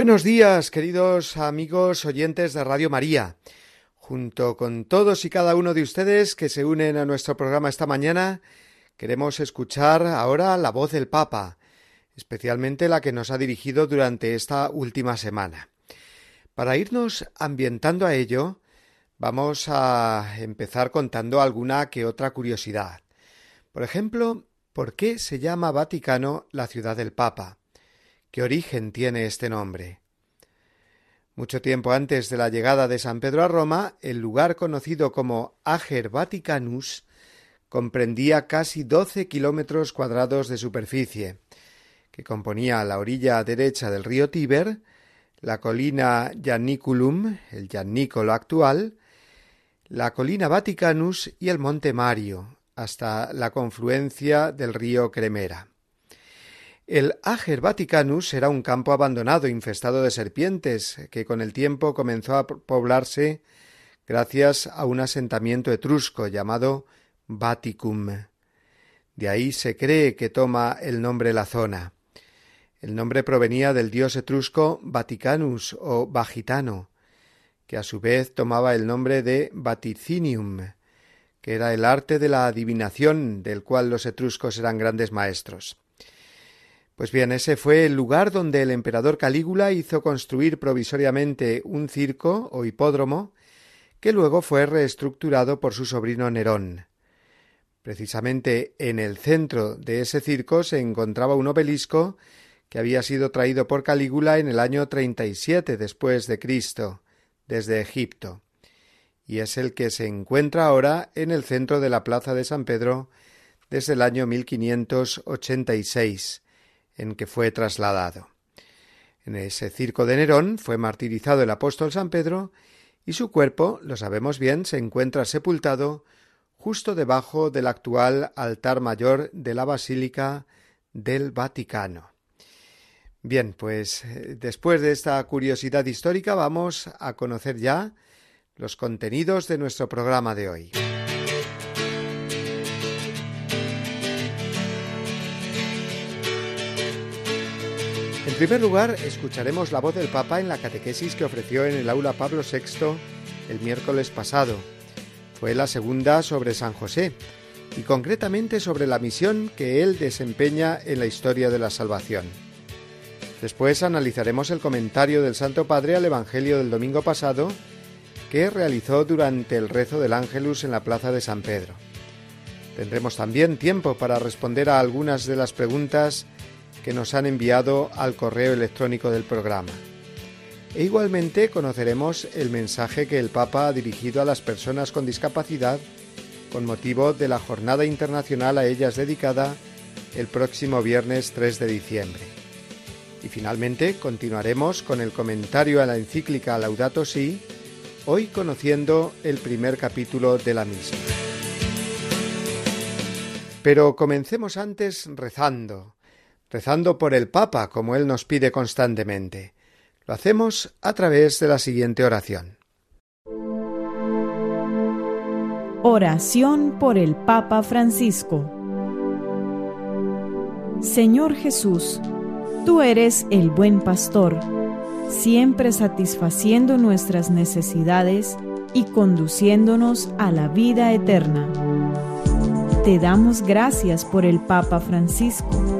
Buenos días, queridos amigos oyentes de Radio María. Junto con todos y cada uno de ustedes que se unen a nuestro programa esta mañana, queremos escuchar ahora la voz del Papa, especialmente la que nos ha dirigido durante esta última semana. Para irnos ambientando a ello, vamos a empezar contando alguna que otra curiosidad. Por ejemplo, ¿por qué se llama Vaticano la ciudad del Papa? ¿Qué origen tiene este nombre? Mucho tiempo antes de la llegada de San Pedro a Roma, el lugar conocido como Ager Vaticanus comprendía casi doce kilómetros cuadrados de superficie, que componía la orilla derecha del río Tíber, la colina Ianiculum, el Iannicolo actual, la colina Vaticanus y el monte Mario, hasta la confluencia del río Cremera. El Ager Vaticanus era un campo abandonado infestado de serpientes, que con el tiempo comenzó a poblarse gracias a un asentamiento etrusco llamado Vaticum. De ahí se cree que toma el nombre la zona. El nombre provenía del dios etrusco Vaticanus o Vagitano, que a su vez tomaba el nombre de Vaticinium, que era el arte de la adivinación del cual los etruscos eran grandes maestros. Pues bien, ese fue el lugar donde el emperador Calígula hizo construir provisoriamente un circo o hipódromo que luego fue reestructurado por su sobrino Nerón. Precisamente en el centro de ese circo se encontraba un obelisco que había sido traído por Calígula en el año 37 después de Cristo, desde Egipto, y es el que se encuentra ahora en el centro de la plaza de San Pedro desde el año 1586, en que fue trasladado. En ese circo de Nerón fue martirizado el apóstol San Pedro y su cuerpo, lo sabemos bien, se encuentra sepultado justo debajo del actual altar mayor de la Basílica del Vaticano. Bien, pues eh, después de esta curiosidad histórica vamos a conocer ya los contenidos de nuestro programa de hoy. Primer lugar, escucharemos la voz del Papa en la catequesis que ofreció en el aula Pablo VI el miércoles pasado. Fue la segunda sobre San José, y concretamente sobre la misión que él desempeña en la historia de la salvación. Después analizaremos el comentario del Santo Padre al Evangelio del domingo pasado, que realizó durante el rezo del Ángelus en la plaza de San Pedro. Tendremos también tiempo para responder a algunas de las preguntas que nos han enviado al correo electrónico del programa. E igualmente conoceremos el mensaje que el Papa ha dirigido a las personas con discapacidad con motivo de la Jornada Internacional a ellas dedicada el próximo viernes 3 de diciembre. Y finalmente continuaremos con el comentario a la encíclica Laudato Si, hoy conociendo el primer capítulo de la misma. Pero comencemos antes rezando, rezando por el Papa, como él nos pide constantemente. Lo hacemos a través de la siguiente oración. Oración por el Papa Francisco. Señor Jesús, tú eres el buen pastor, siempre satisfaciendo nuestras necesidades y conduciéndonos a la vida eterna. Te damos gracias por el Papa Francisco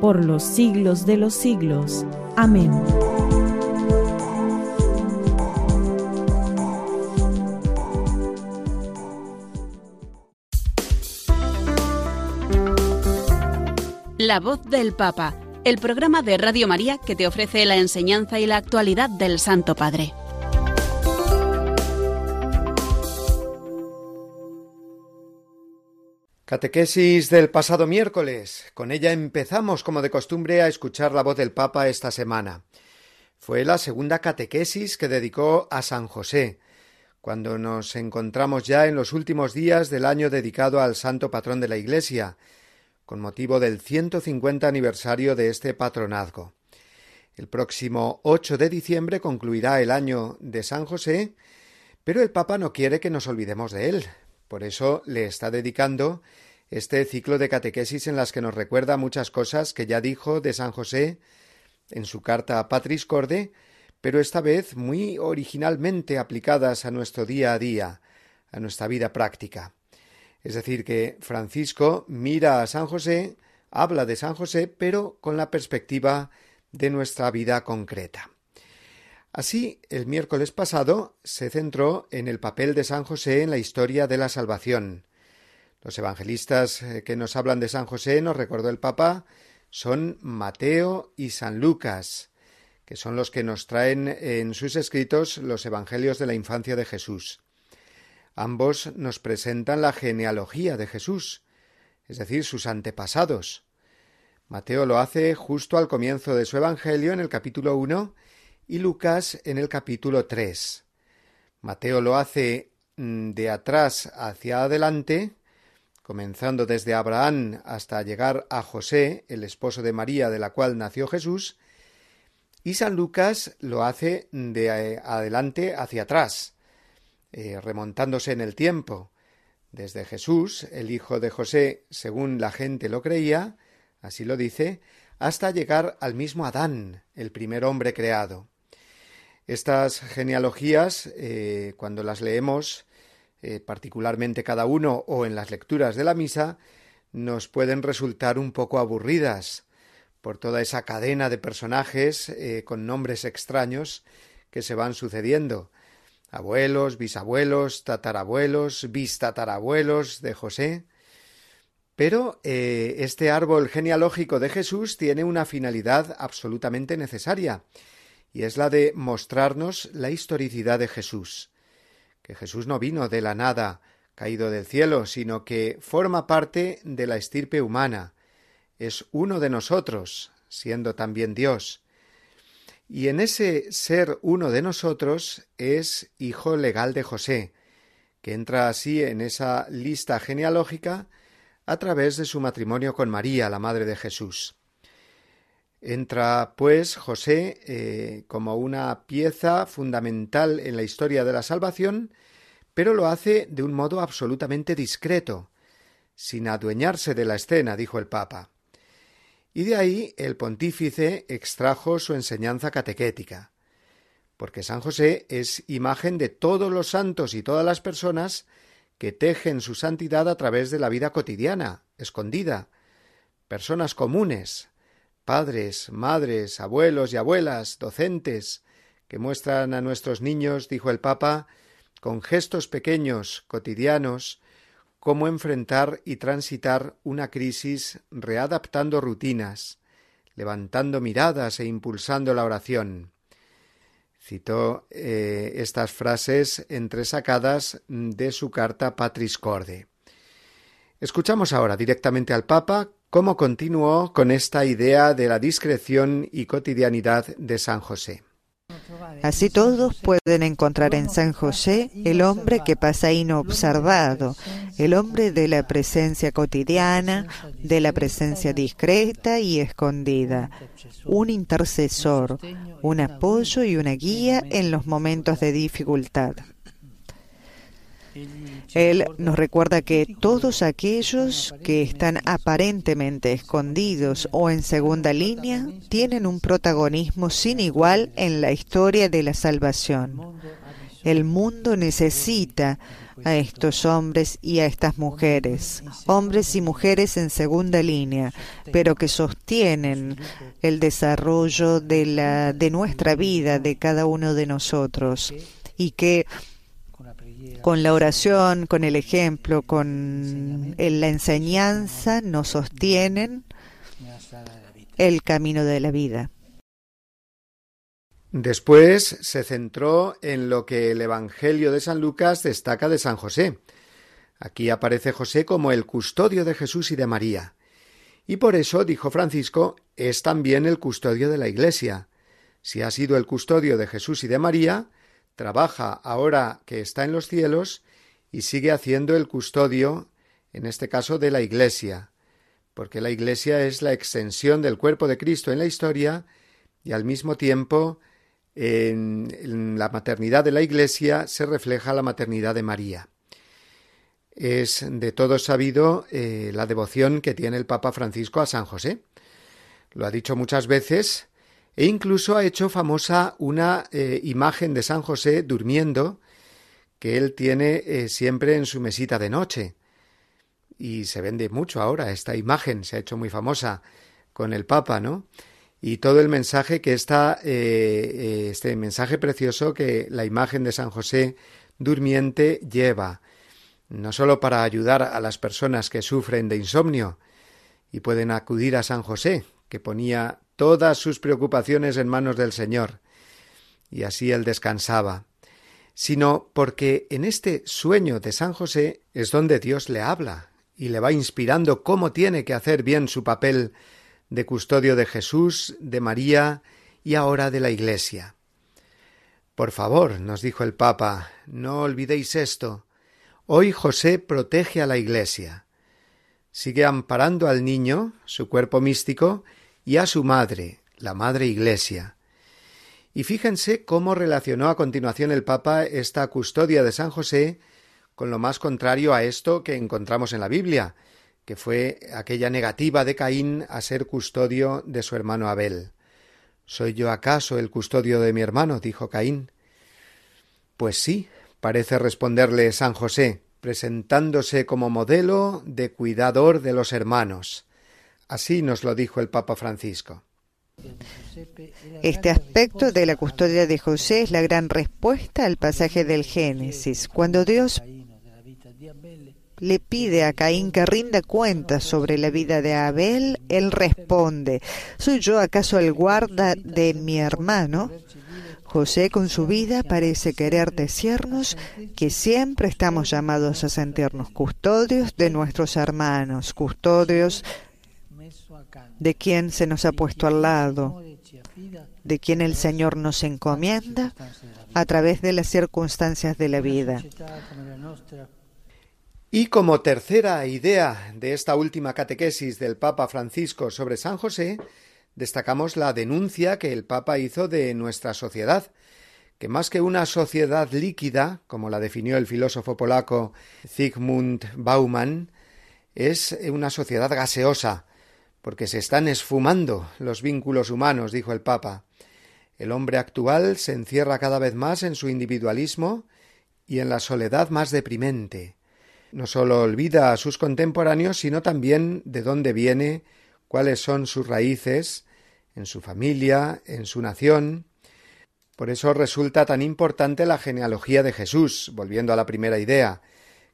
por los siglos de los siglos. Amén. La voz del Papa, el programa de Radio María que te ofrece la enseñanza y la actualidad del Santo Padre. Catequesis del pasado miércoles. Con ella empezamos, como de costumbre, a escuchar la voz del Papa esta semana. Fue la segunda catequesis que dedicó a San José, cuando nos encontramos ya en los últimos días del año dedicado al santo patrón de la Iglesia, con motivo del 150 aniversario de este patronazgo. El próximo 8 de diciembre concluirá el año de San José, pero el Papa no quiere que nos olvidemos de él. Por eso le está dedicando este ciclo de catequesis en las que nos recuerda muchas cosas que ya dijo de San José en su carta a Patris Corde, pero esta vez muy originalmente aplicadas a nuestro día a día, a nuestra vida práctica. Es decir, que Francisco mira a San José, habla de San José, pero con la perspectiva de nuestra vida concreta. Así, el miércoles pasado se centró en el papel de San José en la historia de la salvación. Los evangelistas eh, que nos hablan de San José, nos recordó el Papa, son Mateo y San Lucas, que son los que nos traen en sus escritos los evangelios de la infancia de Jesús. Ambos nos presentan la genealogía de Jesús, es decir, sus antepasados. Mateo lo hace justo al comienzo de su Evangelio en el capítulo 1 y Lucas en el capítulo 3. Mateo lo hace mm, de atrás hacia adelante, comenzando desde Abraham hasta llegar a José, el esposo de María de la cual nació Jesús, y San Lucas lo hace de eh, adelante hacia atrás, eh, remontándose en el tiempo, desde Jesús, el hijo de José, según la gente lo creía, así lo dice, hasta llegar al mismo Adán, el primer hombre creado. Estas genealogías, eh, cuando las leemos, eh, particularmente cada uno o en las lecturas de la misa, nos pueden resultar un poco aburridas por toda esa cadena de personajes con nombres extraños que se van sucediendo abuelos, bisabuelos, tatarabuelos, bistatarabuelos de José. Pero eh, este árbol genealógico de Jesús tiene una finalidad absolutamente necesaria, y es la de mostrarnos la historicidad de Jesús, que Jesús no vino de la nada, caído del cielo, sino que forma parte de la estirpe humana, es uno de nosotros, siendo también Dios, y en ese ser uno de nosotros es hijo legal de José, que entra así en esa lista genealógica a través de su matrimonio con María, la madre de Jesús. Entra, pues, José eh, como una pieza fundamental en la historia de la salvación, pero lo hace de un modo absolutamente discreto, sin adueñarse de la escena, dijo el Papa. Y de ahí el pontífice extrajo su enseñanza catequética, porque San José es imagen de todos los santos y todas las personas que tejen su santidad a través de la vida cotidiana, escondida, personas comunes, padres, madres, abuelos y abuelas, docentes, que muestran a nuestros niños, dijo el Papa, con gestos pequeños, cotidianos, cómo enfrentar y transitar una crisis readaptando rutinas, levantando miradas e impulsando la oración. Citó eh, estas frases entresacadas de su carta Patris Corde. Escuchamos ahora directamente al Papa cómo continuó con esta idea de la discreción y cotidianidad de San José. Así todos pueden encontrar en San José el hombre que pasa inobservado, el hombre de la presencia cotidiana, de la presencia discreta y escondida, un intercesor, un apoyo y una guía en los momentos de dificultad. Él nos recuerda que todos aquellos que están aparentemente escondidos o en segunda línea tienen un protagonismo sin igual en la historia de la salvación. El mundo necesita a estos hombres y a estas mujeres, hombres y mujeres en segunda línea, pero que sostienen el desarrollo de, la, de nuestra vida, de cada uno de nosotros, y que con la oración, con el ejemplo, con la enseñanza nos sostienen el camino de la vida. Después se centró en lo que el Evangelio de San Lucas destaca de San José. Aquí aparece José como el custodio de Jesús y de María. Y por eso, dijo Francisco, es también el custodio de la Iglesia. Si ha sido el custodio de Jesús y de María, trabaja ahora que está en los cielos y sigue haciendo el custodio, en este caso, de la Iglesia, porque la Iglesia es la extensión del cuerpo de Cristo en la historia y al mismo tiempo en, la maternidad de la Iglesia se refleja la maternidad de María. Es de todo sabido eh, la devoción que tiene el Papa Francisco a San José. Lo ha dicho muchas veces e incluso ha hecho famosa una eh, imagen de San José durmiendo que él tiene eh, siempre en su mesita de noche. Y se vende mucho ahora esta imagen, se ha hecho muy famosa con el Papa, ¿no? y todo el mensaje que está, eh, este mensaje precioso que la imagen de San José durmiente lleva, no sólo para ayudar a las personas que sufren de insomnio y pueden acudir a San José, que ponía todas sus preocupaciones en manos del Señor, y así él descansaba, sino porque en este sueño de San José es donde Dios le habla y le va inspirando cómo tiene que hacer bien su papel de custodio de Jesús, de María y ahora de la Iglesia. Por favor, nos dijo el Papa, no olvidéis esto. Hoy José protege a la Iglesia. Sigue amparando al niño, su cuerpo místico, y a su madre, la Madre Iglesia. Y fíjense cómo relacionó a continuación el Papa esta custodia de San José con lo más contrario a esto que encontramos en la Biblia, que fue aquella negativa de Caín a ser custodio de su hermano Abel. ¿Soy yo acaso el custodio de mi hermano? dijo Caín. Pues sí, parece responderle San José, presentándose como modelo de cuidador de los hermanos. Así nos lo dijo el Papa Francisco. Este aspecto de la custodia de José es la gran respuesta al pasaje del Génesis, cuando Dios le pide a Caín que rinda cuentas sobre la vida de Abel, él responde, ¿soy yo acaso el guarda de mi hermano? José con su vida parece querer decirnos que siempre estamos llamados a sentirnos custodios de nuestros hermanos, custodios de quien se nos ha puesto al lado, de quien el Señor nos encomienda a través de las circunstancias de la vida. Y como tercera idea de esta última catequesis del Papa Francisco sobre San José, destacamos la denuncia que el Papa hizo de nuestra sociedad, que más que una sociedad líquida, como la definió el filósofo polaco Zygmunt Bauman, es una sociedad gaseosa, porque se están esfumando los vínculos humanos, dijo el Papa. El hombre actual se encierra cada vez más en su individualismo y en la soledad más deprimente. No sólo olvida a sus contemporáneos, sino también de dónde viene, cuáles son sus raíces, en su familia, en su nación. Por eso resulta tan importante la genealogía de Jesús, volviendo a la primera idea,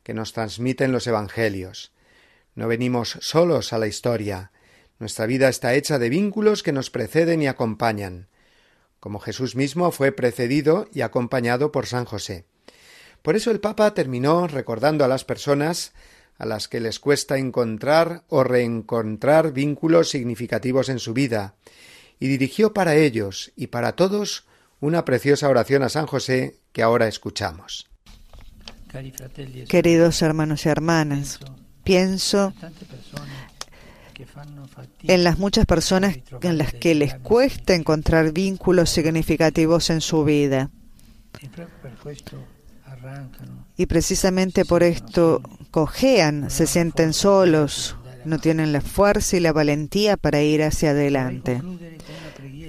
que nos transmiten los Evangelios. No venimos solos a la historia. Nuestra vida está hecha de vínculos que nos preceden y acompañan, como Jesús mismo fue precedido y acompañado por San José. Por eso el Papa terminó recordando a las personas a las que les cuesta encontrar o reencontrar vínculos significativos en su vida, y dirigió para ellos y para todos una preciosa oración a San José que ahora escuchamos. Queridos hermanos y hermanas, pienso en las muchas personas en las que les cuesta encontrar vínculos significativos en su vida. Y precisamente por esto cojean, se sienten solos, no tienen la fuerza y la valentía para ir hacia adelante.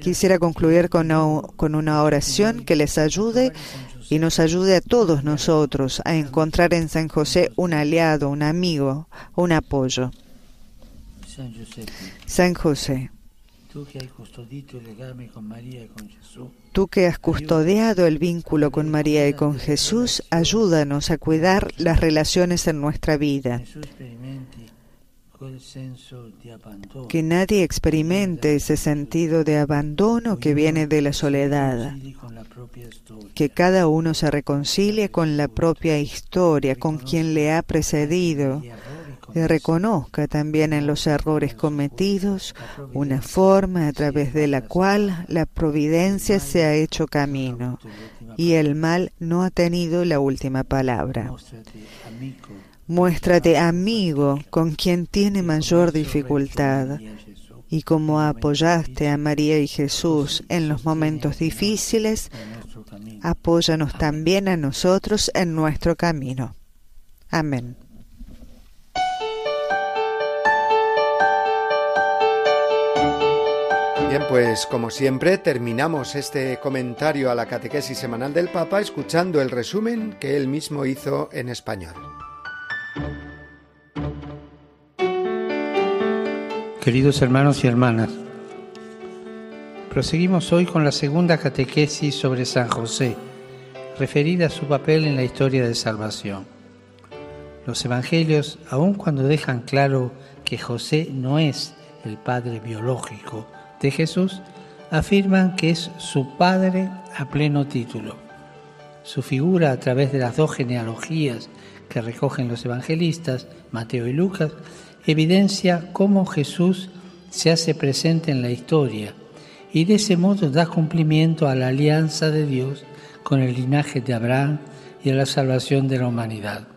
quisiera concluir con con una oración que les ayude y nos ayude a todos nosotros a encontrar en San José un aliado, un amigo, un apoyo. San José, tú que has custodiado el vínculo con María y con Jesús, ayúdanos a cuidar las relaciones en nuestra vida. Que nadie experimente ese sentido de abandono que viene de la soledad. Que cada uno se reconcilie con la propia historia, con quien le ha precedido y reconozca también en los errores cometidos una forma a través de la cual la providencia se ha hecho camino y el mal no ha tenido la última palabra. Muéstrate amigo con quien tiene mayor dificultad y como apoyaste a María y Jesús en los momentos difíciles, apóyanos también a nosotros en nuestro camino. Amén. Bien, pues como siempre terminamos este comentario a la catequesis semanal del Papa escuchando el resumen que él mismo hizo en español. Queridos hermanos y hermanas, proseguimos hoy con la segunda catequesis sobre San José, referida a su papel en la historia de salvación. Los evangelios, aun cuando dejan claro que José no es el padre biológico de Jesús, afirman que es su padre a pleno título. Su figura a través de las dos genealogías que recogen los evangelistas, Mateo y Lucas, evidencia cómo Jesús se hace presente en la historia y de ese modo da cumplimiento a la alianza de Dios con el linaje de Abraham y a la salvación de la humanidad.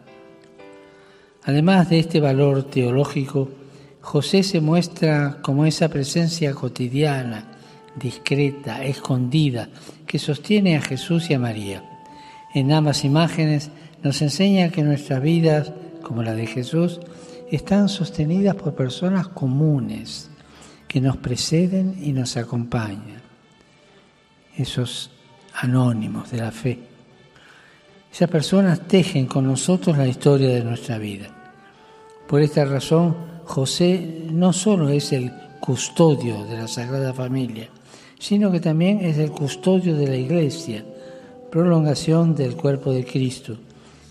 Además de este valor teológico, José se muestra como esa presencia cotidiana, discreta, escondida, que sostiene a Jesús y a María. En ambas imágenes nos enseña que nuestras vidas, como la de Jesús, están sostenidas por personas comunes que nos preceden y nos acompañan, esos anónimos de la fe. Esas personas tejen con nosotros la historia de nuestra vida. Por esta razón, José no solo es el custodio de la Sagrada Familia, sino que también es el custodio de la Iglesia, prolongación del cuerpo de Cristo,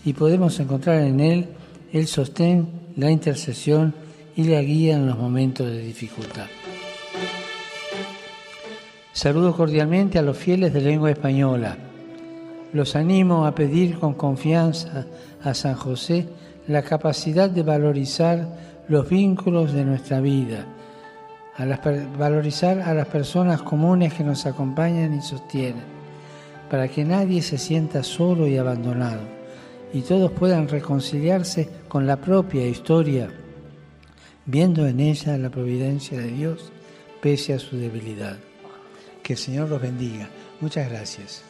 y podemos encontrar en él el sostén la intercesión y la guía en los momentos de dificultad. Saludo cordialmente a los fieles de lengua española. Los animo a pedir con confianza a San José la capacidad de valorizar los vínculos de nuestra vida, a valorizar a las personas comunes que nos acompañan y sostienen, para que nadie se sienta solo y abandonado y todos puedan reconciliarse con la propia historia, viendo en ella la providencia de Dios pese a su debilidad. Que el Señor los bendiga. Muchas gracias.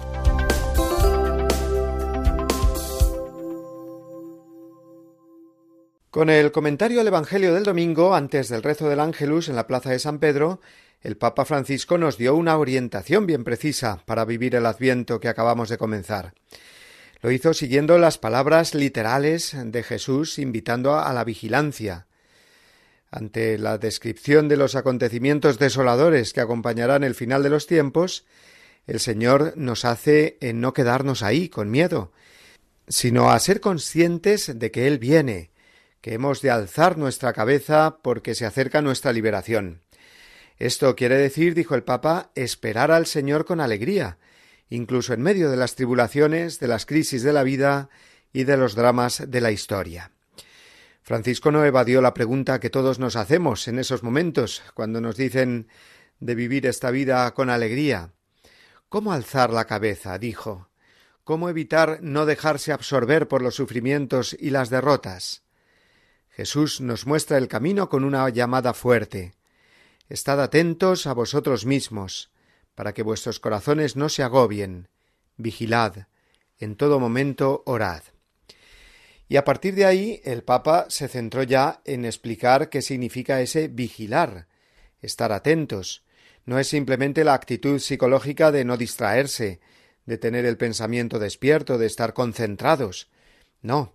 Con el comentario al Evangelio del domingo, antes del rezo del Ángelus en la plaza de San Pedro, el Papa Francisco nos dio una orientación bien precisa para vivir el Adviento que acabamos de comenzar. Lo hizo siguiendo las palabras literales de Jesús invitando a la vigilancia. Ante la descripción de los acontecimientos desoladores que acompañarán el final de los tiempos, el Señor nos hace en no quedarnos ahí con miedo, sino a ser conscientes de que Él viene, que hemos de alzar nuestra cabeza porque se acerca nuestra liberación. Esto quiere decir, dijo el Papa, esperar al Señor con alegría, incluso en medio de las tribulaciones, de las crisis de la vida y de los dramas de la historia. Francisco no evadió la pregunta que todos nos hacemos en esos momentos, cuando nos dicen de vivir esta vida con alegría. ¿Cómo alzar la cabeza? dijo. ¿Cómo evitar no dejarse absorber por los sufrimientos y las derrotas? Jesús nos muestra el camino con una llamada fuerte. Estad atentos a vosotros mismos, para que vuestros corazones no se agobien. Vigilad, en todo momento orad. Y a partir de ahí el Papa se centró ya en explicar qué significa ese vigilar, estar atentos. No es simplemente la actitud psicológica de no distraerse, de tener el pensamiento despierto, de estar concentrados. No,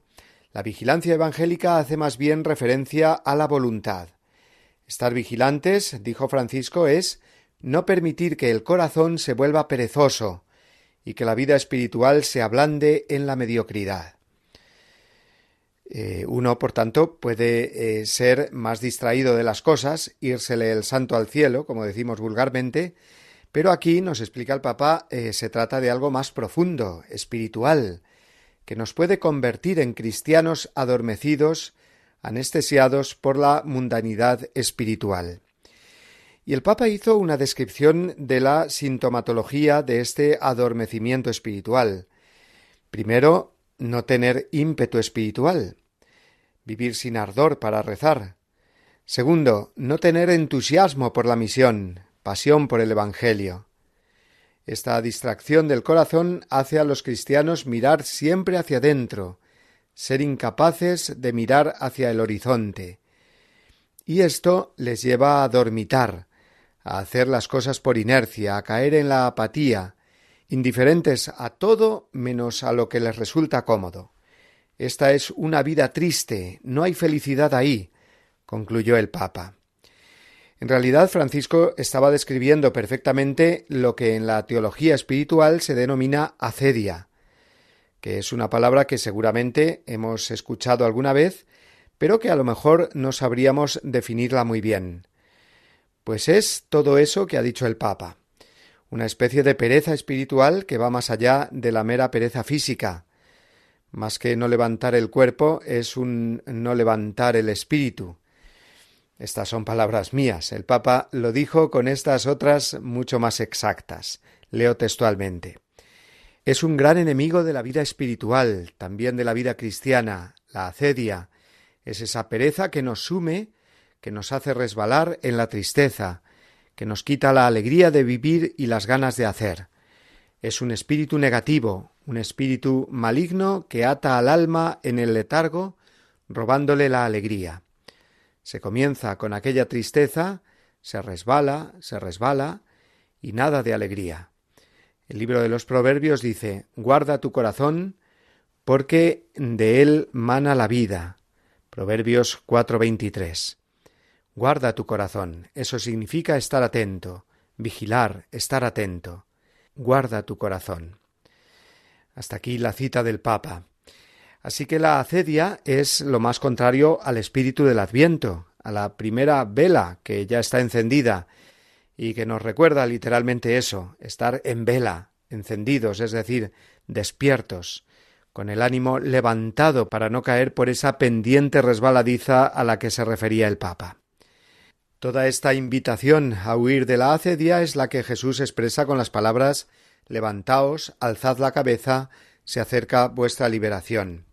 la vigilancia evangélica hace más bien referencia a la voluntad. Estar vigilantes, dijo Francisco, es no permitir que el corazón se vuelva perezoso y que la vida espiritual se ablande en la mediocridad. Eh, uno, por tanto, puede eh, ser más distraído de las cosas, írsele el santo al cielo, como decimos vulgarmente, pero aquí, nos explica el Papa, eh, se trata de algo más profundo, espiritual, que nos puede convertir en cristianos adormecidos, anestesiados por la mundanidad espiritual. Y el Papa hizo una descripción de la sintomatología de este adormecimiento espiritual. Primero, no tener ímpetu espiritual, vivir sin ardor para rezar. Segundo, no tener entusiasmo por la misión, pasión por el Evangelio. Esta distracción del corazón hace a los cristianos mirar siempre hacia adentro, ser incapaces de mirar hacia el horizonte. Y esto les lleva a dormitar, a hacer las cosas por inercia, a caer en la apatía, indiferentes a todo menos a lo que les resulta cómodo. Esta es una vida triste, no hay felicidad ahí, concluyó el Papa. En realidad, Francisco estaba describiendo perfectamente lo que en la teología espiritual se denomina acedia, que es una palabra que seguramente hemos escuchado alguna vez, pero que a lo mejor no sabríamos definirla muy bien. Pues es todo eso que ha dicho el Papa, una especie de pereza espiritual que va más allá de la mera pereza física. Más que no levantar el cuerpo, es un no levantar el espíritu, estas son palabras mías. El Papa lo dijo con estas otras mucho más exactas. Leo textualmente. Es un gran enemigo de la vida espiritual, también de la vida cristiana, la acedia. Es esa pereza que nos sume, que nos hace resbalar en la tristeza, que nos quita la alegría de vivir y las ganas de hacer. Es un espíritu negativo, un espíritu maligno que ata al alma en el letargo, robándole la alegría. Se comienza con aquella tristeza, se resbala, se resbala, y nada de alegría. El libro de los Proverbios dice Guarda tu corazón, porque de él mana la vida. Proverbios 4:23. Guarda tu corazón. Eso significa estar atento, vigilar, estar atento. Guarda tu corazón. Hasta aquí la cita del Papa. Así que la acedia es lo más contrario al espíritu del Adviento, a la primera vela que ya está encendida y que nos recuerda literalmente eso, estar en vela, encendidos, es decir, despiertos, con el ánimo levantado para no caer por esa pendiente resbaladiza a la que se refería el Papa. Toda esta invitación a huir de la acedia es la que Jesús expresa con las palabras Levantaos, alzad la cabeza, se acerca vuestra liberación.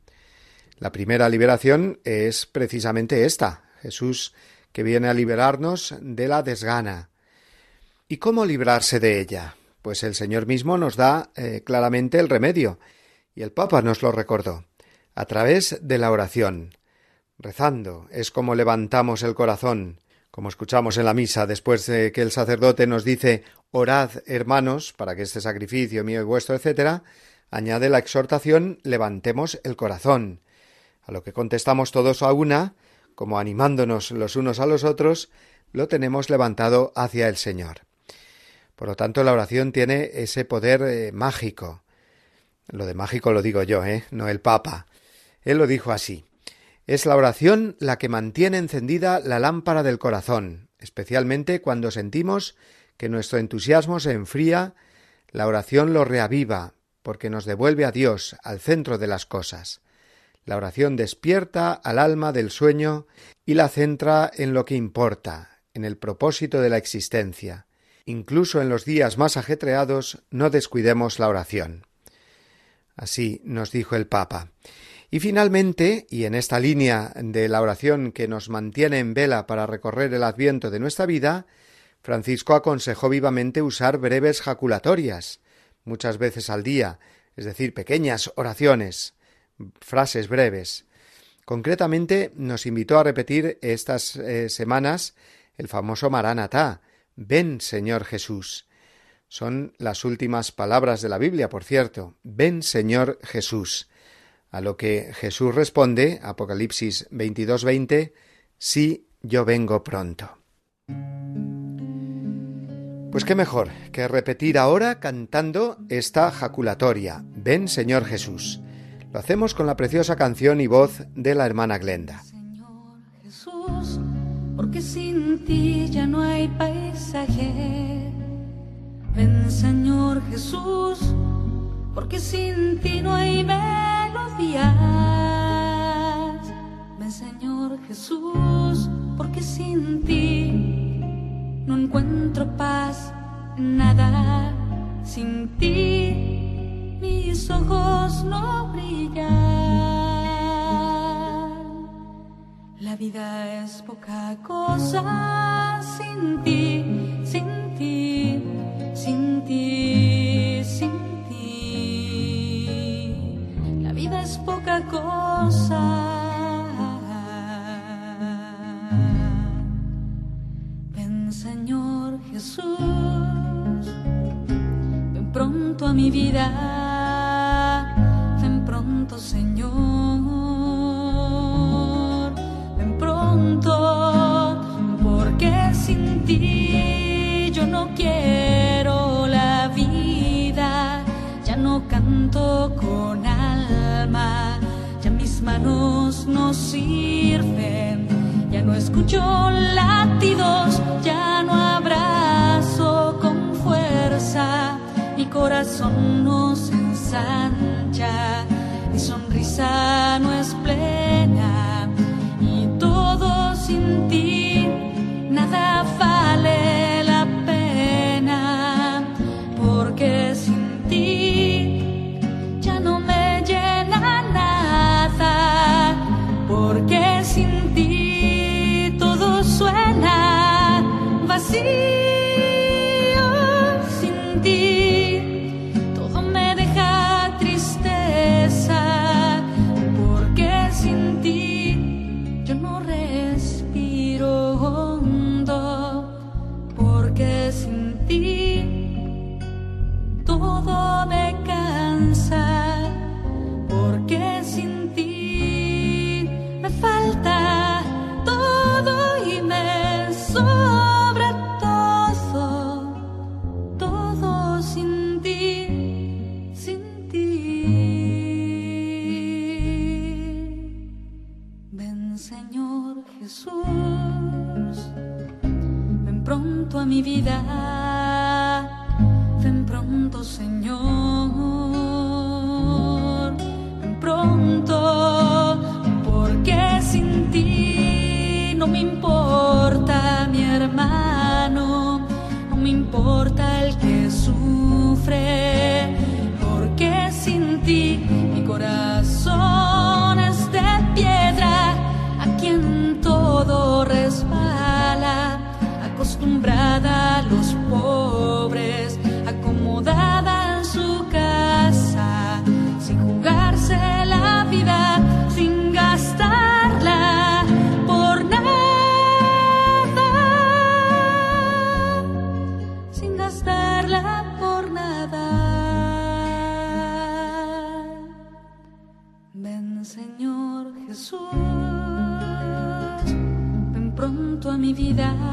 La primera liberación es precisamente esta, Jesús que viene a liberarnos de la desgana. ¿Y cómo librarse de ella? Pues el Señor mismo nos da eh, claramente el remedio, y el Papa nos lo recordó, a través de la oración. rezando, es como levantamos el corazón, como escuchamos en la misa, después de que el sacerdote nos dice orad, hermanos, para que este sacrificio mío y vuestro, etcétera, añade la exhortación levantemos el corazón, a lo que contestamos todos a una, como animándonos los unos a los otros, lo tenemos levantado hacia el Señor. Por lo tanto, la oración tiene ese poder eh, mágico. Lo de mágico lo digo yo, ¿eh? no el Papa. Él lo dijo así. Es la oración la que mantiene encendida la lámpara del corazón, especialmente cuando sentimos que nuestro entusiasmo se enfría, la oración lo reaviva, porque nos devuelve a Dios, al centro de las cosas. La oración despierta al alma del sueño y la centra en lo que importa, en el propósito de la existencia. Incluso en los días más ajetreados no descuidemos la oración. Así nos dijo el Papa. Y finalmente, y en esta línea de la oración que nos mantiene en vela para recorrer el adviento de nuestra vida, Francisco aconsejó vivamente usar breves jaculatorias, muchas veces al día, es decir, pequeñas oraciones, frases breves. Concretamente nos invitó a repetir estas eh, semanas el famoso Maranatá, Ven Señor Jesús. Son las últimas palabras de la Biblia, por cierto. Ven Señor Jesús. A lo que Jesús responde, Apocalipsis 22:20, sí, yo vengo pronto. Pues qué mejor que repetir ahora cantando esta jaculatoria, Ven Señor Jesús. Lo hacemos con la preciosa canción y voz de la hermana Glenda. Señor Jesús, porque sin ti ya no hay paisaje. Ven Señor Jesús, porque sin ti no hay melodías. Ven Señor Jesús, porque sin ti no encuentro paz en nada. Sin ti mis ojos no brillan. La vida es poca cosa sin ti, sin ti, sin ti, sin ti. La vida es poca cosa. Ven Señor Jesús, ven pronto a mi vida, Señor, ven pronto, porque sin ti yo no quiero la vida, ya no canto con alma, ya mis manos no sirven, ya no escucho latidos, ya no abrazo con fuerza, mi corazón no se ensancha, no es plena y todo sin ti, ti mi corazón vida,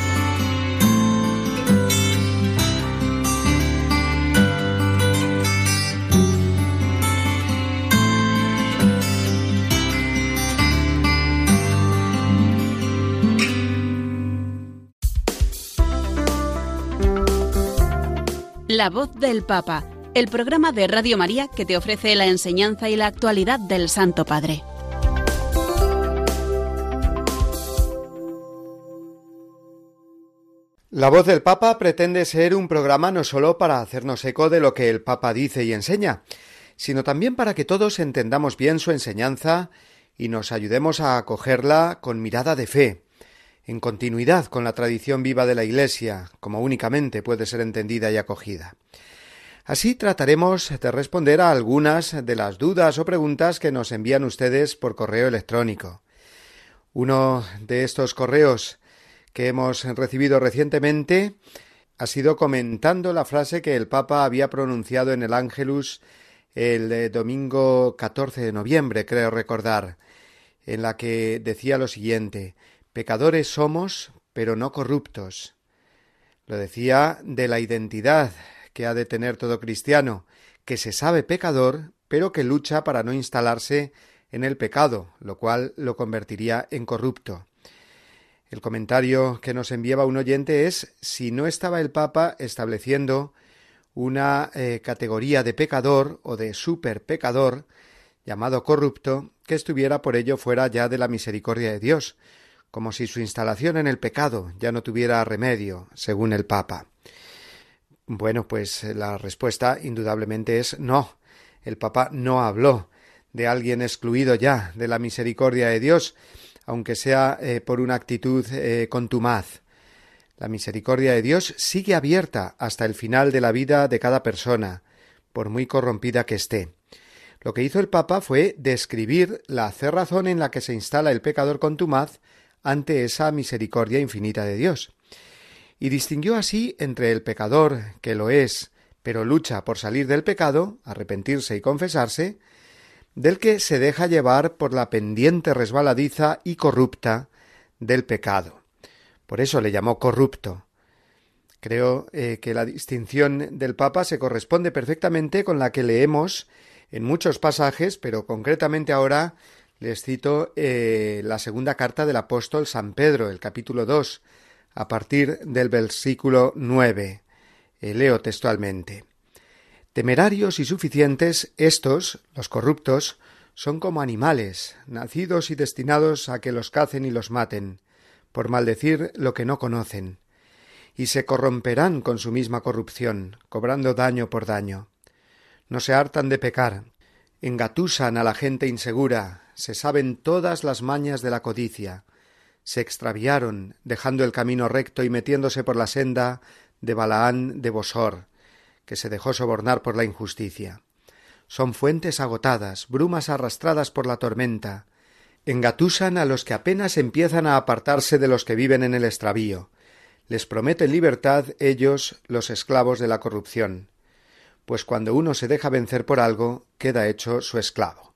La voz del Papa, el programa de Radio María que te ofrece la enseñanza y la actualidad del Santo Padre. La voz del Papa pretende ser un programa no solo para hacernos eco de lo que el Papa dice y enseña, sino también para que todos entendamos bien su enseñanza y nos ayudemos a acogerla con mirada de fe, en continuidad con la tradición viva de la Iglesia, como únicamente puede ser entendida y acogida. Así trataremos de responder a algunas de las dudas o preguntas que nos envían ustedes por correo electrónico. Uno de estos correos que hemos recibido recientemente ha sido comentando la frase que el Papa había pronunciado en el Ángelus el eh, domingo 14 de noviembre, creo recordar, en la que decía lo siguiente Pecadores somos, pero no corruptos. Lo decía de la identidad que ha de tener todo cristiano, que se sabe pecador, pero que lucha para no instalarse en el pecado, lo cual lo convertiría en corrupto. El comentario que nos enviaba un oyente es si no estaba el Papa estableciendo una eh, categoría de pecador o de superpecador llamado corrupto que estuviera por ello fuera ya de la misericordia de Dios, como si su instalación en el pecado ya no tuviera remedio, según el Papa. Bueno, pues eh, la respuesta indudablemente es no. El Papa no habló de alguien excluido ya de la misericordia de Dios, aunque sea eh, por una actitud eh, contumaz. La misericordia de Dios sigue abierta hasta el final de la vida de cada persona, por muy corrompida que esté. Lo que hizo el Papa fue describir la cerrazón en la que se instala el pecador contumaz ante esa misericordia infinita de Dios. Y distinguió así entre el pecador, que lo es, pero lucha por salir del pecado, arrepentirse y confesarse, del que se deja llevar por la pendiente resbaladiza y corrupta del pecado. Por eso le llamó corrupto. Creo eh, que la distinción del Papa se corresponde perfectamente con la que leemos en muchos pasajes, pero concretamente ahora les cito eh, la segunda carta del apóstol San Pedro, el capítulo 2, a partir del versículo 9. Eh, leo textualmente. Temerarios y suficientes, estos, los corruptos, son como animales, nacidos y destinados a que los cacen y los maten, por maldecir lo que no conocen, y se corromperán con su misma corrupción, cobrando daño por daño. No se hartan de pecar, engatusan a la gente insegura, se saben todas las mañas de la codicia, se extraviaron, dejando el camino recto y metiéndose por la senda de Balaán de Bosor, que se dejó sobornar por la injusticia. Son fuentes agotadas, brumas arrastradas por la tormenta, engatusan a los que apenas empiezan a apartarse de los que viven en el extravío, les prometen libertad ellos los esclavos de la corrupción, pues cuando uno se deja vencer por algo, queda hecho su esclavo.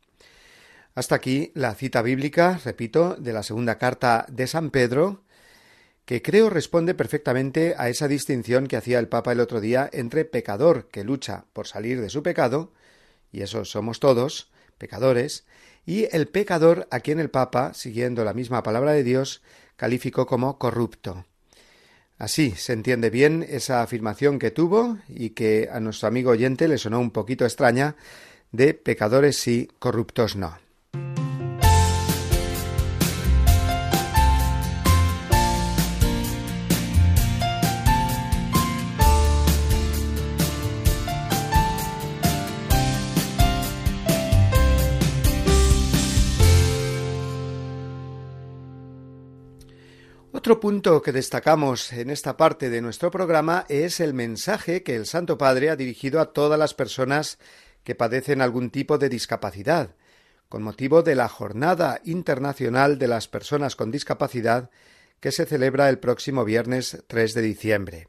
Hasta aquí la cita bíblica, repito, de la segunda carta de San Pedro, que creo responde perfectamente a esa distinción que hacía el Papa el otro día entre pecador que lucha por salir de su pecado, y eso somos todos, pecadores, y el pecador a quien el Papa, siguiendo la misma palabra de Dios, calificó como corrupto. Así se entiende bien esa afirmación que tuvo y que a nuestro amigo oyente le sonó un poquito extraña de pecadores sí, corruptos no. Otro punto que destacamos en esta parte de nuestro programa es el mensaje que el Santo Padre ha dirigido a todas las personas que padecen algún tipo de discapacidad, con motivo de la Jornada Internacional de las Personas con Discapacidad que se celebra el próximo viernes 3 de diciembre.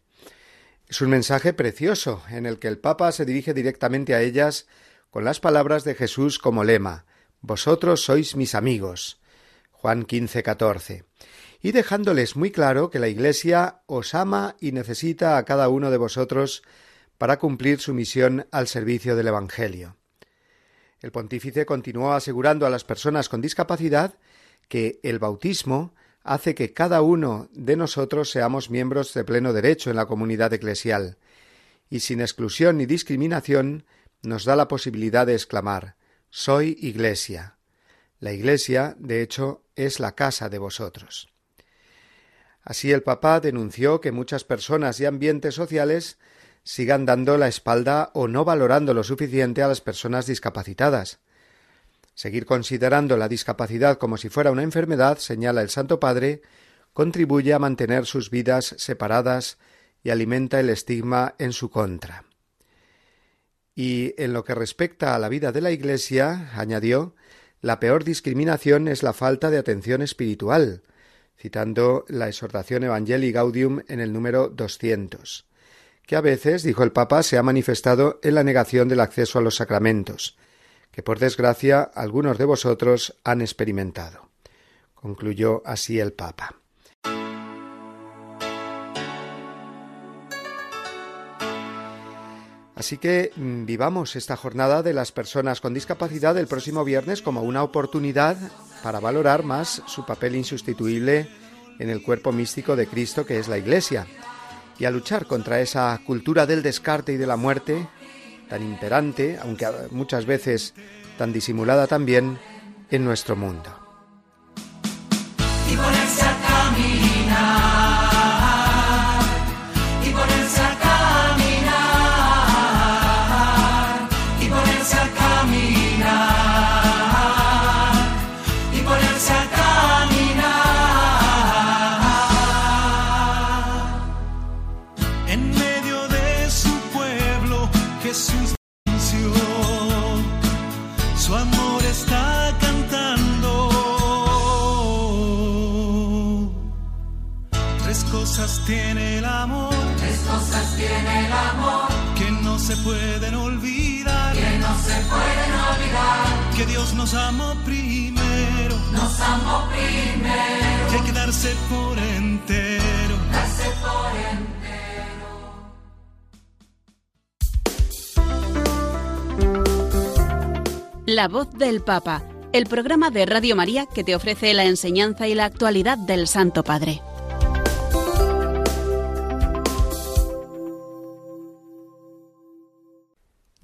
Es un mensaje precioso en el que el Papa se dirige directamente a ellas con las palabras de Jesús como lema Vosotros sois mis amigos. Juan 15, 14 y dejándoles muy claro que la Iglesia os ama y necesita a cada uno de vosotros para cumplir su misión al servicio del Evangelio. El pontífice continuó asegurando a las personas con discapacidad que el bautismo hace que cada uno de nosotros seamos miembros de pleno derecho en la comunidad eclesial, y sin exclusión ni discriminación nos da la posibilidad de exclamar Soy Iglesia. La Iglesia, de hecho, es la casa de vosotros. Así el Papa denunció que muchas personas y ambientes sociales sigan dando la espalda o no valorando lo suficiente a las personas discapacitadas. Seguir considerando la discapacidad como si fuera una enfermedad, señala el Santo Padre, contribuye a mantener sus vidas separadas y alimenta el estigma en su contra. Y en lo que respecta a la vida de la Iglesia, añadió, la peor discriminación es la falta de atención espiritual, citando la exhortación Evangelii Gaudium en el número 200, que a veces, dijo el Papa, se ha manifestado en la negación del acceso a los sacramentos, que por desgracia algunos de vosotros han experimentado. Concluyó así el Papa. Así que mm, vivamos esta jornada de las personas con discapacidad el próximo viernes como una oportunidad para valorar más su papel insustituible en el cuerpo místico de Cristo que es la Iglesia y a luchar contra esa cultura del descarte y de la muerte tan imperante, aunque muchas veces tan disimulada también, en nuestro mundo. Dios nos amó primero. Nos amó primero. Que hay que darse por entero. Darse por entero. La voz del Papa, el programa de Radio María que te ofrece la enseñanza y la actualidad del Santo Padre.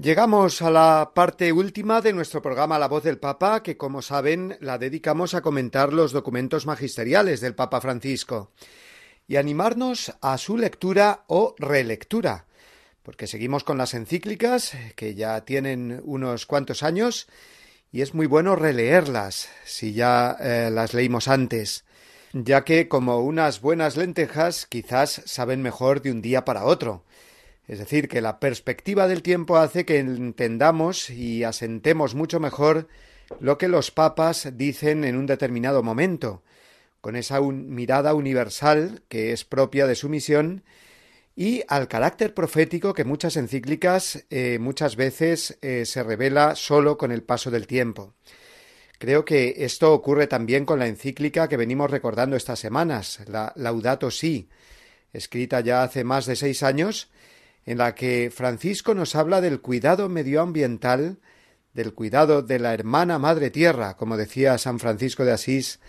Llegamos a la parte última de nuestro programa La voz del Papa, que como saben la dedicamos a comentar los documentos magisteriales del Papa Francisco y animarnos a su lectura o relectura, porque seguimos con las encíclicas, que ya tienen unos cuantos años, y es muy bueno releerlas, si ya eh, las leímos antes, ya que como unas buenas lentejas quizás saben mejor de un día para otro, es decir, que la perspectiva del tiempo hace que entendamos y asentemos mucho mejor lo que los papas dicen en un determinado momento, con esa mirada universal que es propia de su misión y al carácter profético que muchas encíclicas eh, muchas veces eh, se revela solo con el paso del tiempo. Creo que esto ocurre también con la encíclica que venimos recordando estas semanas, la Laudato Si, escrita ya hace más de seis años en la que Francisco nos habla del cuidado medioambiental del cuidado de la hermana Madre Tierra, como decía San Francisco de Asís,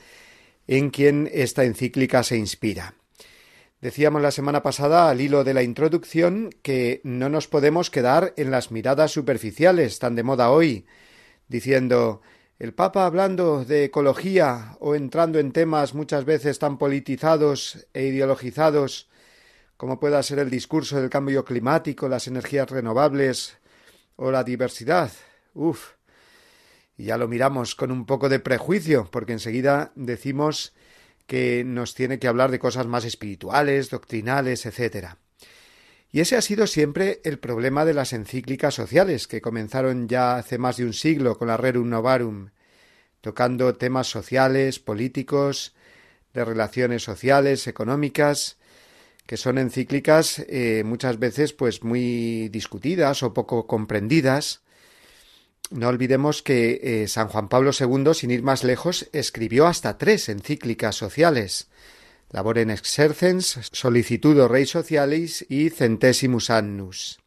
en quien esta encíclica se inspira. Decíamos la semana pasada, al hilo de la introducción, que no nos podemos quedar en las miradas superficiales tan de moda hoy, diciendo el Papa hablando de ecología o entrando en temas muchas veces tan politizados e ideologizados como pueda ser el discurso del cambio climático, las energías renovables o la diversidad. Uf. Y ya lo miramos con un poco de prejuicio, porque enseguida decimos que nos tiene que hablar de cosas más espirituales, doctrinales, etc. Y ese ha sido siempre el problema de las encíclicas sociales, que comenzaron ya hace más de un siglo con la Rerum Novarum, tocando temas sociales, políticos, de relaciones sociales, económicas, que son encíclicas eh, muchas veces pues muy discutidas o poco comprendidas. No olvidemos que eh, San Juan Pablo II, sin ir más lejos, escribió hasta tres encíclicas sociales. Laboren exercens, Solicitudo Rei Socialis y Centesimus Annus.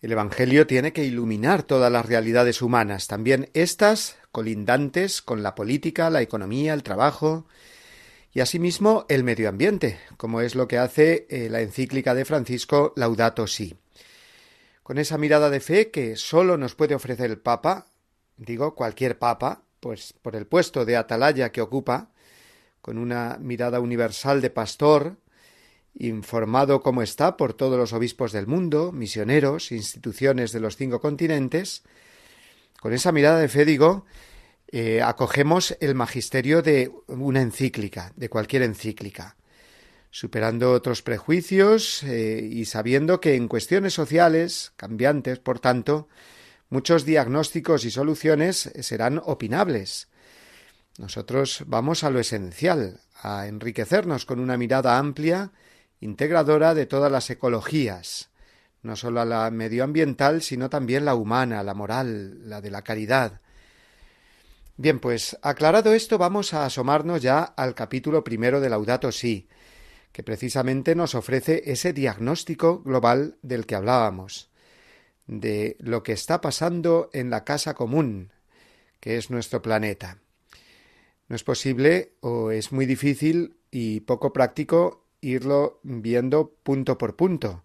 El Evangelio tiene que iluminar todas las realidades humanas, también estas colindantes con la política, la economía, el trabajo, y asimismo el medio ambiente, como es lo que hace eh, la encíclica de Francisco Laudato Si. Con esa mirada de fe que sólo nos puede ofrecer el Papa, digo cualquier Papa, pues por el puesto de atalaya que ocupa, con una mirada universal de pastor, informado como está por todos los obispos del mundo, misioneros, instituciones de los cinco continentes, con esa mirada de fe digo eh, acogemos el magisterio de una encíclica, de cualquier encíclica, superando otros prejuicios eh, y sabiendo que en cuestiones sociales, cambiantes, por tanto, muchos diagnósticos y soluciones serán opinables. Nosotros vamos a lo esencial, a enriquecernos con una mirada amplia, integradora de todas las ecologías, no sólo la medioambiental, sino también la humana, la moral, la de la caridad, Bien, pues aclarado esto, vamos a asomarnos ya al capítulo primero de Laudato Si, que precisamente nos ofrece ese diagnóstico global del que hablábamos, de lo que está pasando en la casa común, que es nuestro planeta. No es posible o es muy difícil y poco práctico irlo viendo punto por punto,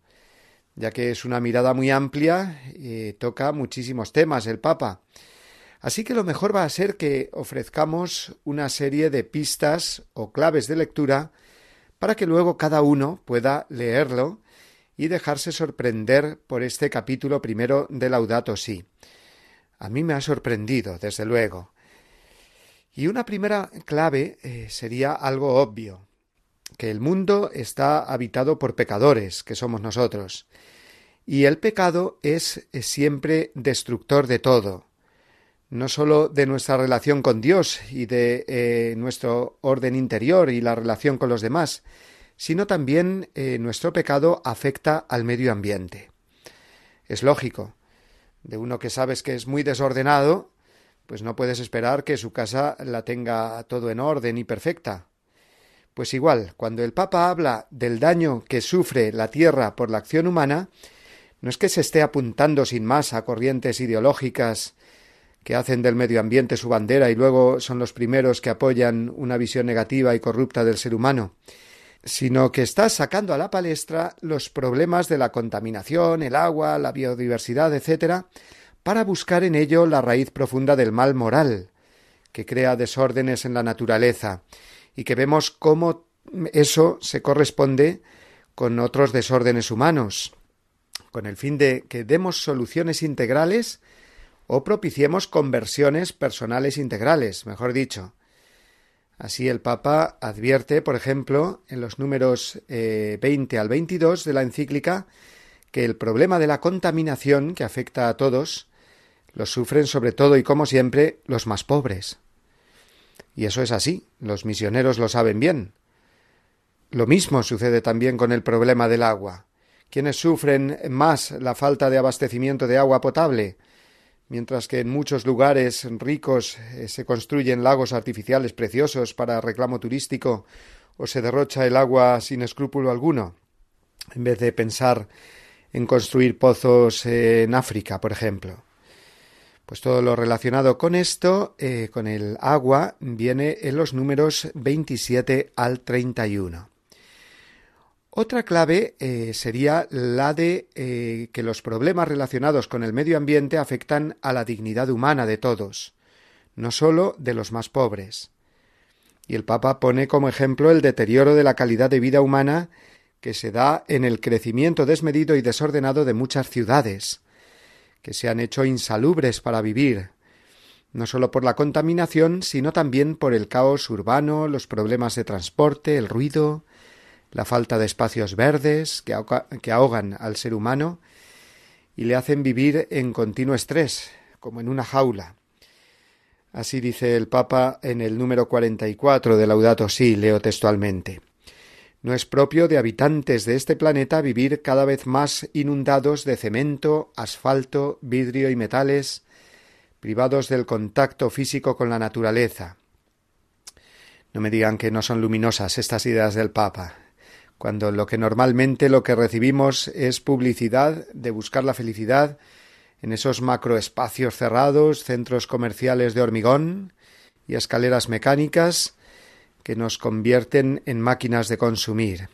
ya que es una mirada muy amplia y toca muchísimos temas el Papa Así que lo mejor va a ser que ofrezcamos una serie de pistas o claves de lectura para que luego cada uno pueda leerlo y dejarse sorprender por este capítulo primero de Laudato Si. A mí me ha sorprendido, desde luego. Y una primera clave eh, sería algo obvio, que el mundo está habitado por pecadores, que somos nosotros, y el pecado es siempre destructor de todo, no sólo de nuestra relación con Dios y de eh, nuestro orden interior y la relación con los demás, sino también eh, nuestro pecado afecta al medio ambiente. Es lógico. De uno que sabes que es muy desordenado, pues no puedes esperar que su casa la tenga todo en orden y perfecta. Pues igual, cuando el Papa habla del daño que sufre la tierra por la acción humana, no es que se esté apuntando sin más a corrientes ideológicas que hacen del medio ambiente su bandera y luego son los primeros que apoyan una visión negativa y corrupta del ser humano, sino que está sacando a la palestra los problemas de la contaminación, el agua, la biodiversidad, etc., para buscar en ello la raíz profunda del mal moral, que crea desórdenes en la naturaleza, y que vemos cómo eso se corresponde con otros desórdenes humanos, con el fin de que demos soluciones integrales o propiciemos conversiones personales integrales, mejor dicho. Así el Papa advierte, por ejemplo, en los números 20 eh, al 22 de la encíclica, que el problema de la contaminación que afecta a todos lo sufren sobre todo y como siempre los más pobres. Y eso es así, los misioneros lo saben bien. Lo mismo sucede también con el problema del agua. ¿Quiénes sufren más la falta de abastecimiento de agua potable? Mientras que en muchos lugares ricos eh, se construyen lagos artificiales preciosos para reclamo turístico o se derrocha el agua sin escrúpulo alguno, en vez de pensar en construir pozos en África, por ejemplo. Pues todo lo relacionado con esto, eh, con el agua, viene en los números 27 al 31. Otra clave eh, sería la de eh, que los problemas relacionados con el medio ambiente afectan a la dignidad humana de todos, no sólo de los más pobres. Y el Papa pone como ejemplo el deterioro de la calidad de vida humana que se da en el crecimiento desmedido y desordenado de muchas ciudades, que se han hecho insalubres para vivir, no sólo por la contaminación, sino también por el caos urbano, los problemas de transporte, el ruido, la falta de espacios verdes que, que ahogan al ser humano y le hacen vivir en continuo estrés, como en una jaula. Así dice el Papa en el número 44 de Laudato Si, leo textualmente. No es propio de habitantes de este planeta vivir cada vez más inundados de cemento, asfalto, vidrio y metales, privados del contacto físico con la naturaleza. No me digan que no son luminosas estas ideas del Papa, cuando lo que normalmente lo que recibimos es publicidad de buscar la felicidad en esos macroespacios cerrados, centros comerciales de hormigón y escaleras mecánicas que nos convierten en máquinas de consumir.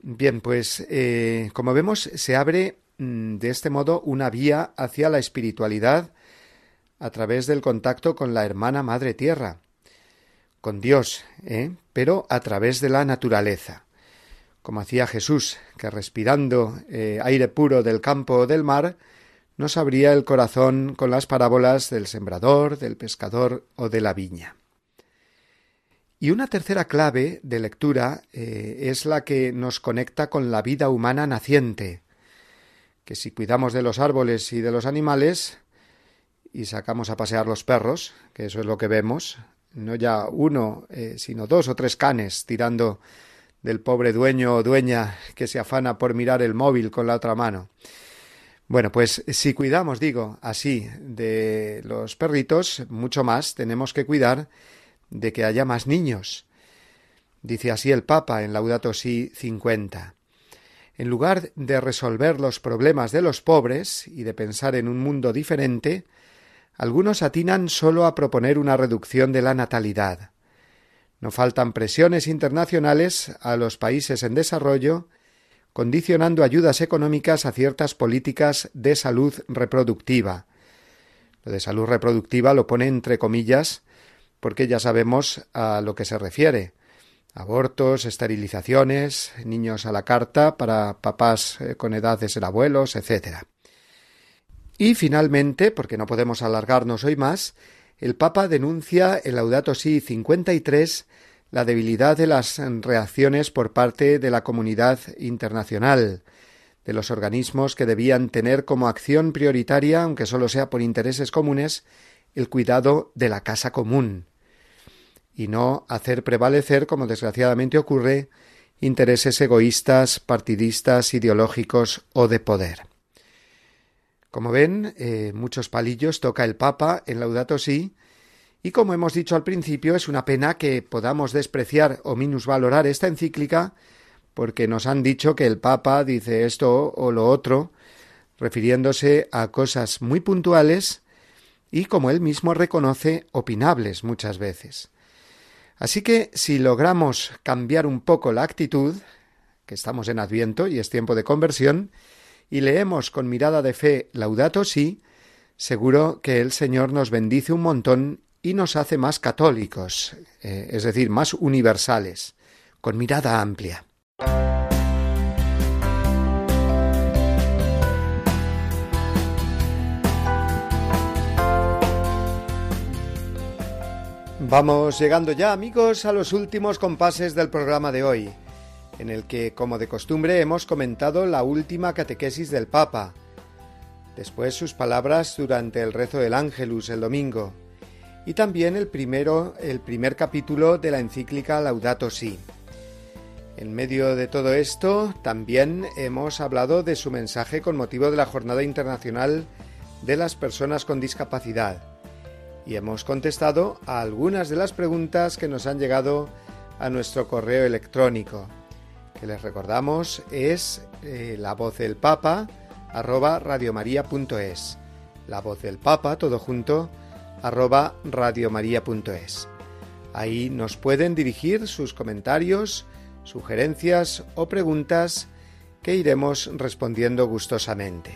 Bien, pues eh, como vemos, se abre mm, de este modo una vía hacia la espiritualidad a través del contacto con la hermana Madre Tierra, con Dios, ¿eh? pero a través de la naturaleza, como hacía Jesús, que respirando eh, aire puro del campo o del mar, nos abría el corazón con las parábolas del sembrador, del pescador o de la viña. Y una tercera clave de lectura eh, es la que nos conecta con la vida humana naciente, que si cuidamos de los árboles y de los animales y sacamos a pasear los perros, que eso es lo que vemos, no ya uno, eh, sino dos o tres canes tirando del pobre dueño o dueña que se afana por mirar el móvil con la otra mano. Bueno, pues si cuidamos, digo, así de los perritos, mucho más tenemos que cuidar de que haya más niños. Dice así el Papa en Laudato Si 50. En lugar de resolver los problemas de los pobres y de pensar en un mundo diferente, algunos atinan solo a proponer una reducción de la natalidad. No faltan presiones internacionales a los países en desarrollo, condicionando ayudas económicas a ciertas políticas de salud reproductiva. Lo de salud reproductiva lo pone entre comillas porque ya sabemos a lo que se refiere. Abortos, esterilizaciones, niños a la carta para papás eh, con edad de ser abuelos, etc. Y finalmente, porque no podemos alargarnos hoy más, el Papa denuncia en Laudato Si 53 la debilidad de las reacciones por parte de la comunidad internacional, de los organismos que debían tener como acción prioritaria, aunque solo sea por intereses comunes, el cuidado de la casa común, y no hacer prevalecer, como desgraciadamente ocurre, intereses egoístas, partidistas, ideológicos o de poder. Como ven, eh, muchos palillos toca el Papa en Laudato Si, y como hemos dicho al principio, es una pena que podamos despreciar o minusvalorar esta encíclica, porque nos han dicho que el Papa dice esto o lo otro, refiriéndose a cosas muy puntuales y, como él mismo reconoce, opinables muchas veces. Así que si logramos cambiar un poco la actitud, que estamos en Adviento y es tiempo de conversión, y leemos con mirada de fe Laudato Si, seguro que el Señor nos bendice un montón y nos hace más católicos, eh, es decir, más universales, con mirada amplia. Vamos llegando ya, amigos, a los últimos compases del programa de hoy, en el que, como de costumbre, hemos comentado la última catequesis del Papa, después sus palabras durante el rezo del Ángelus el domingo, y también el primero, el primer capítulo de la encíclica Laudato Si. En medio de todo esto, también hemos hablado de su mensaje con motivo de la Jornada Internacional de las Personas con Discapacidad. Y hemos contestado a algunas de las preguntas que nos han llegado a nuestro correo electrónico, que les recordamos es eh, la voz del papa arroba radiomaria.es, la voz del Papa, todo junto, arroba radiomaria.es. Ahí nos pueden dirigir sus comentarios, sugerencias o preguntas que iremos respondiendo gustosamente.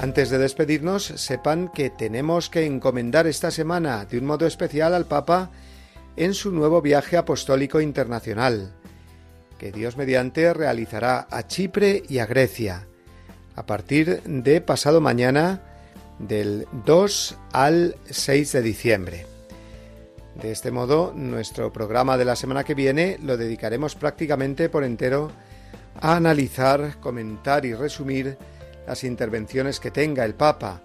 Antes de despedirnos, sepan que tenemos que encomendar esta semana de un modo especial al Papa en su nuevo viaje apostólico internacional, que Dios mediante realizará a Chipre y a Grecia, a partir de pasado mañana del 2 al 6 de diciembre. De este modo, nuestro programa de la semana que viene lo dedicaremos prácticamente por entero a analizar, comentar y resumir las intervenciones que tenga el Papa,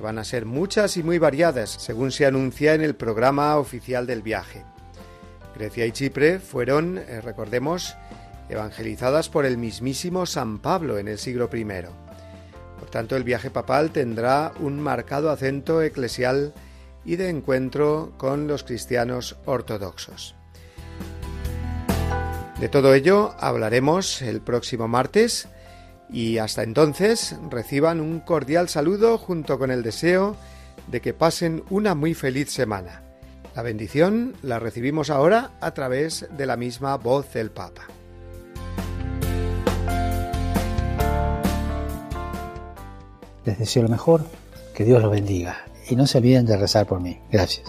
van a ser muchas y muy variadas, según se anuncia en el programa oficial del viaje. Grecia y Chipre fueron, eh, recordemos, evangelizadas por el mismísimo San Pablo en el siglo I. Por tanto, el viaje papal tendrá un marcado acento eclesial y de encuentro con los cristianos ortodoxos. De todo ello hablaremos el próximo martes y hasta entonces reciban un cordial saludo junto con el deseo de que pasen una muy feliz semana. La bendición la recibimos ahora a través de la misma voz del Papa. Les deseo lo mejor, que Dios los bendiga y no se olviden de rezar por mí. Gracias.